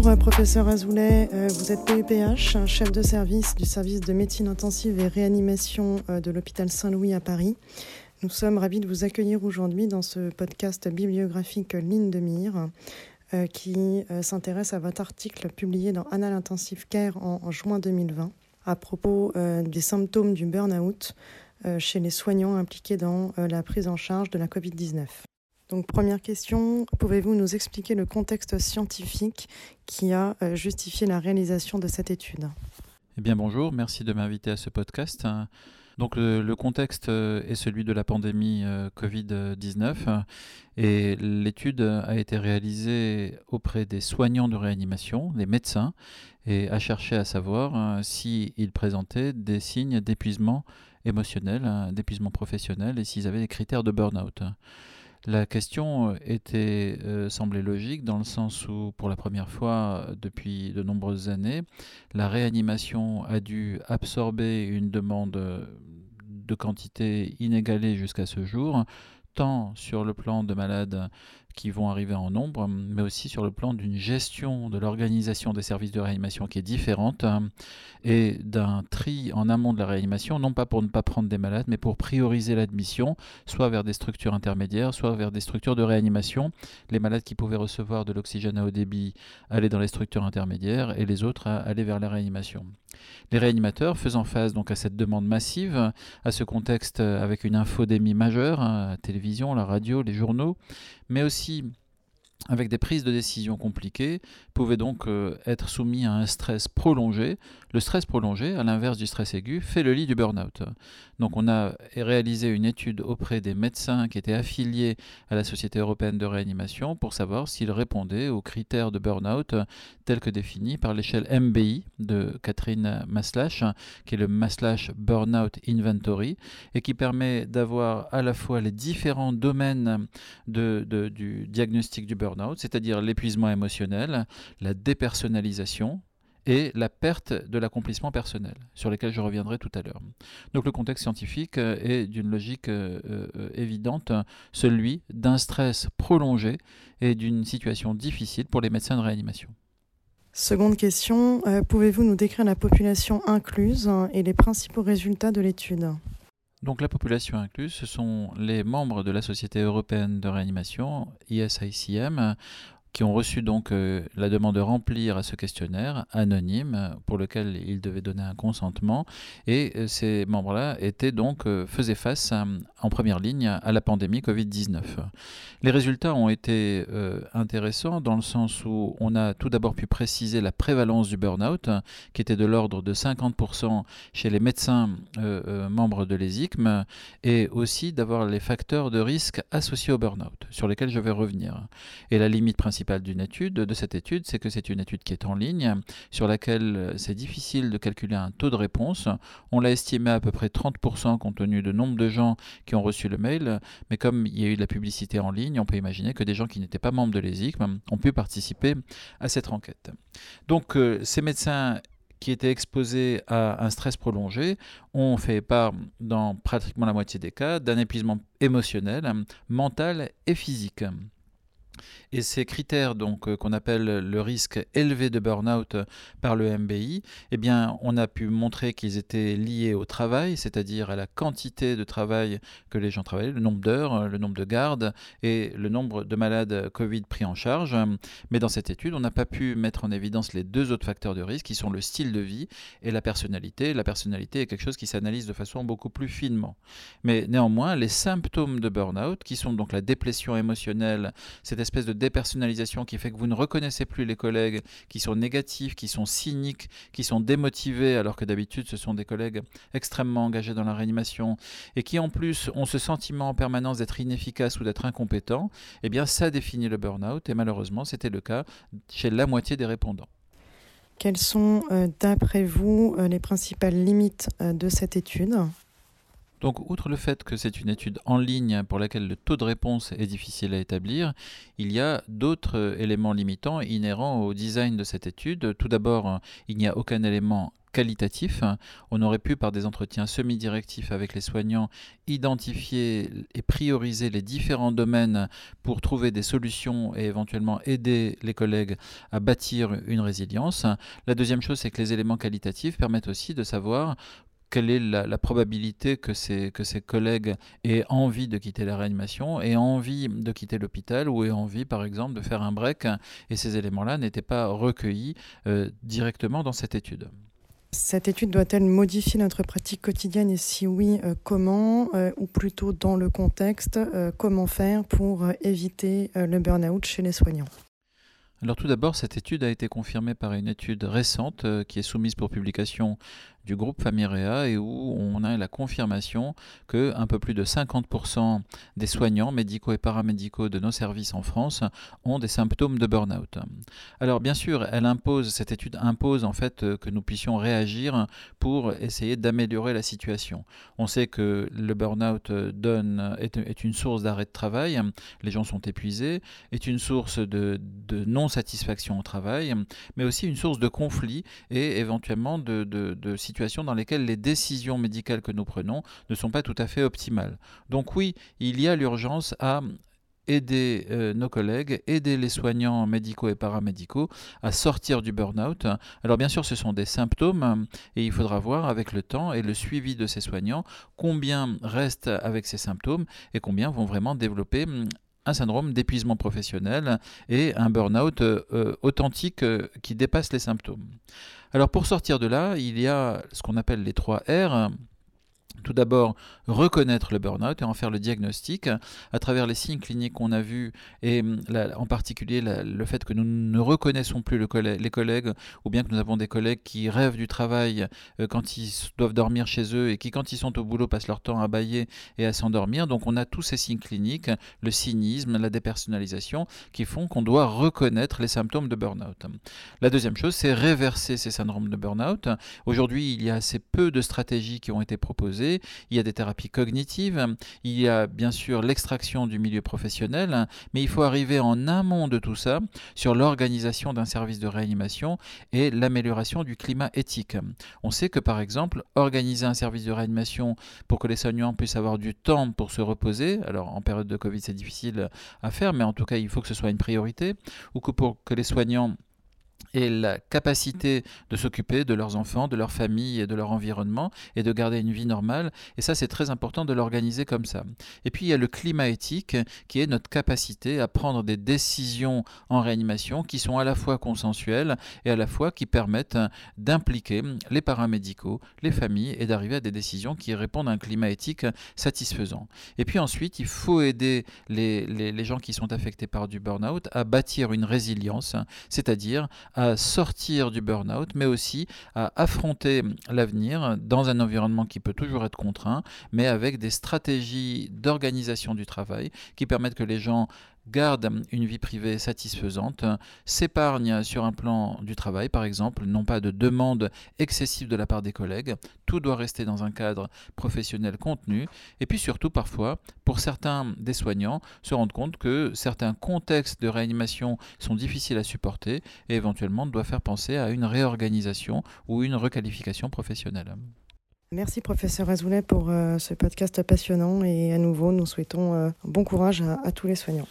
Bonjour, euh, professeur Azoulay. Euh, vous êtes PUPH, chef de service du service de médecine intensive et réanimation euh, de l'hôpital Saint-Louis à Paris. Nous sommes ravis de vous accueillir aujourd'hui dans ce podcast bibliographique Ligne de mire qui s'intéresse à votre article publié dans Annal Intensive Care en, en juin 2020 à propos des symptômes du burn-out chez les soignants impliqués dans la prise en charge de la Covid-19. Donc première question, pouvez-vous nous expliquer le contexte scientifique qui a euh, justifié la réalisation de cette étude? Eh bien bonjour, merci de m'inviter à ce podcast. Donc le, contexte euh, est celui de la pandémie euh, Covid-19 et l'étude a été réalisée auprès des soignants de réanimation, les médecins, et a cherché à savoir s'ils présentaient des signes d'épuisement émotionnel, d'épuisement professionnel et s'ils avaient des critères de burn-out. La question euh, était, euh, semblait logique dans le sens où, pour la première fois depuis de nombreuses années, la réanimation a dû absorber une demande de quantité inégalée jusqu'à ce jour, tant sur le plan de malades qui vont arriver en nombre, mais aussi sur le plan d'une gestion de l'organisation des services de réanimation qui est différente et d'un tri en amont de la réanimation, non pas pour ne pas prendre des malades, mais pour prioriser l'admission, soit vers des structures intermédiaires, soit vers des structures de réanimation. Les malades qui pouvaient recevoir de l'oxygène à haut débit allaient dans les structures intermédiaires et les autres allaient vers la réanimation. Les réanimateurs faisant face donc à cette demande massive, à ce contexte avec une infodémie majeure, hein, la télévision, la radio, les journaux, mais aussi aussi avec des prises de décision compliquées, pouvaient donc euh, être soumis à un stress prolongé. Le stress prolongé, à l'inverse du stress aigu, fait le lit du burn-out. Donc on a réalisé une étude auprès des médecins qui étaient affiliés à la Société européenne de réanimation pour savoir s'ils répondaient aux critères de burn-out tels que définis par l'échelle MBI de Catherine Maslach, qui est le Maslach Burnout Inventory, et qui permet d'avoir à la fois les différents domaines du diagnostic du burn-out, c'est-à-dire l'épuisement émotionnel, la dépersonnalisation, et la perte de l'accomplissement personnel, sur lesquels je reviendrai tout à l'heure. Donc le contexte scientifique euh, est d'une logique euh, euh, évidente, celui d'un stress prolongé et d'une situation difficile pour les médecins de réanimation. Seconde question, pouvez-vous nous décrire la population incluse et les principaux résultats de l'étude? Donc la population incluse, ce sont les membres de la Société européenne de réanimation, ISICM, qui ont reçu donc euh, la demande de remplir à ce questionnaire anonyme pour lequel ils devaient donner un consentement et euh, ces membres-là étaient donc euh, faisaient face en première ligne à la pandémie Covid-19. Les résultats ont été intéressants dans le sens où on a tout d'abord pu préciser la prévalence du burn-out qui était de l'ordre de 50% chez les médecins membres de l'ESICM et aussi d'avoir les facteurs de risque associés au burn-out sur lesquels je vais revenir. Et la limite principale d'une étude, de cette étude, c'est que c'est une étude qui est en ligne, sur laquelle euh, c'est difficile de calculer un taux de réponse. On l'a estimé à peu près 30% compte tenu du nombre de gens qui ont reçu le mail, mais comme il y a eu de la publicité en ligne, on peut imaginer que des gens qui n'étaient pas membres de l'ESICM ont pu participer à cette enquête. Donc euh, ces médecins qui étaient exposés à un stress prolongé ont fait part, dans pratiquement la moitié des cas, d'un épuisement émotionnel, mental et physique. Et ces critères donc euh, qu'on appelle le risque élevé de burn-out par le MBI, eh bien, on a pu montrer qu'ils étaient liés au travail, c'est-à-dire à la quantité de travail que les gens travaillaient, le nombre d'heures, le nombre de gardes et le nombre de malades Covid pris en charge. Mais dans cette étude, on n'a pas pu mettre en évidence les deux autres facteurs de risque qui sont le style de vie et la personnalité. La personnalité est quelque chose qui s'analyse de façon beaucoup plus finement. Mais néanmoins, les symptômes de burn-out, qui sont donc la déplétion émotionnelle, cette espèce de dépersonnalisation qui fait que vous ne reconnaissez plus les collègues qui sont négatifs, qui sont cyniques, qui sont démotivés, alors que d'habitude ce sont des collègues extrêmement engagés dans la réanimation, et qui en plus ont ce sentiment en permanence d'être inefficaces ou d'être incompétents, eh bien ça définit le burn-out, et malheureusement c'était le cas chez la moitié des répondants. Quelles sont, euh, d'après vous, euh, les principales limites euh, de cette étude? Donc, outre le fait que c'est une étude en ligne pour laquelle le taux de réponse est difficile à établir, il y a d'autres éléments limitants inhérents au design de cette étude. Tout d'abord, il n'y a aucun élément qualitatif. On aurait pu, par des entretiens semi-directifs avec les soignants, identifier et prioriser les différents domaines pour trouver des solutions et éventuellement aider les collègues à bâtir une résilience. La deuxième chose, c'est que les éléments qualitatifs permettent aussi de savoir quelle est la, probabilité que ces, que collègues aient envie de quitter la réanimation, aient envie de quitter l'hôpital ou aient envie, par exemple, de faire un break. Et ces éléments-là n'étaient pas recueillis euh, directement dans cette étude. Cette étude doit-elle modifier notre pratique quotidienne? Et si oui, euh, comment? Euh, Ou plutôt dans le contexte, comment faire pour éviter le burn-out chez les soignants? Alors tout d'abord, cette étude a été confirmée par une étude récente qui est soumise pour publication du groupe Famirea et où on a la confirmation que un peu plus de 50% des soignants médicaux et paramédicaux de nos services en France ont des symptômes de burn-out. Alors bien sûr, cette étude impose en fait que nous puissions réagir pour essayer d'améliorer la situation. On sait que le burn-out donne est, une source d'arrêt de travail, les gens sont épuisés, est une source de, de non satisfaction au travail, mais aussi une source de conflit et éventuellement de, de, de dans lesquelles les décisions médicales que nous prenons ne sont pas tout à fait optimales. Donc oui, il y a l'urgence à aider euh, nos collègues, aider les soignants médicaux et paramédicaux à sortir du burn-out. Alors bien sûr, ce sont des symptômes et il faudra voir avec le temps et le suivi de ces soignants combien restent avec ces symptômes et combien vont vraiment développer un syndrome d'épuisement professionnel et un burn-out euh, authentique euh, qui dépasse les symptômes. Alors pour sortir de là, il y a ce qu'on appelle les trois R. Tout d'abord, reconnaître le burn-out et en faire le diagnostic à travers les signes cliniques qu'on a vus et hum, en particulier le fait que nous ne reconnaissons plus les collègues ou bien que nous avons des collègues qui rêvent du travail euh, quand ils doivent dormir chez eux et qui quand ils sont au boulot passent leur temps à bailler et à s'endormir. Donc on a tous ces signes cliniques, le cynisme, la dépersonnalisation qui font qu'on doit reconnaître les symptômes de burn-out. La deuxième chose, c'est réverser ces syndromes de burn-out. Aujourd'hui, il y a assez peu de stratégies qui ont été proposées il y a des thérapies cognitives, il y a bien sûr l'extraction du milieu professionnel, mais il faut arriver en amont de tout ça sur l'organisation d'un service de réanimation et l'amélioration du climat éthique. On sait que par exemple, organiser un service de réanimation pour que les soignants puissent avoir du temps pour se reposer, alors en période de Covid c'est difficile à faire, mais en tout cas il faut que ce soit une priorité, ou que pour que les soignants et la capacité de s'occuper de leurs enfants, de leur famille et de leur environnement et de garder une vie normale. Et ça, c'est très important de l'organiser comme ça. Et puis, il y a le climat éthique qui est notre capacité à prendre des décisions en réanimation qui sont à la fois consensuelles et à la fois qui permettent d'impliquer les paramédicaux, les familles et d'arriver à des décisions qui répondent à un climat éthique satisfaisant. Et puis ensuite, il faut aider les, les, les gens qui sont affectés par du burn-out à bâtir une résilience, c'est-à-dire sortir du burn-out, mais aussi à affronter l'avenir dans un environnement qui peut toujours être contraint, mais avec des stratégies d'organisation du travail qui permettent que les gens gardent une vie privée satisfaisante, s'épargnent sur un plan du travail par exemple, non pas de demandes excessives de la part des collègues, tout doit rester dans un cadre professionnel contenu, et puis surtout parfois, pour certains des soignants, se rendre compte que certains contextes de réanimation sont difficiles à supporter et éventuellement doivent faire penser à une réorganisation ou une requalification professionnelle. Merci professeur Azoulay pour euh, ce podcast passionnant et à nouveau nous souhaitons euh, bon courage à tous les soignants.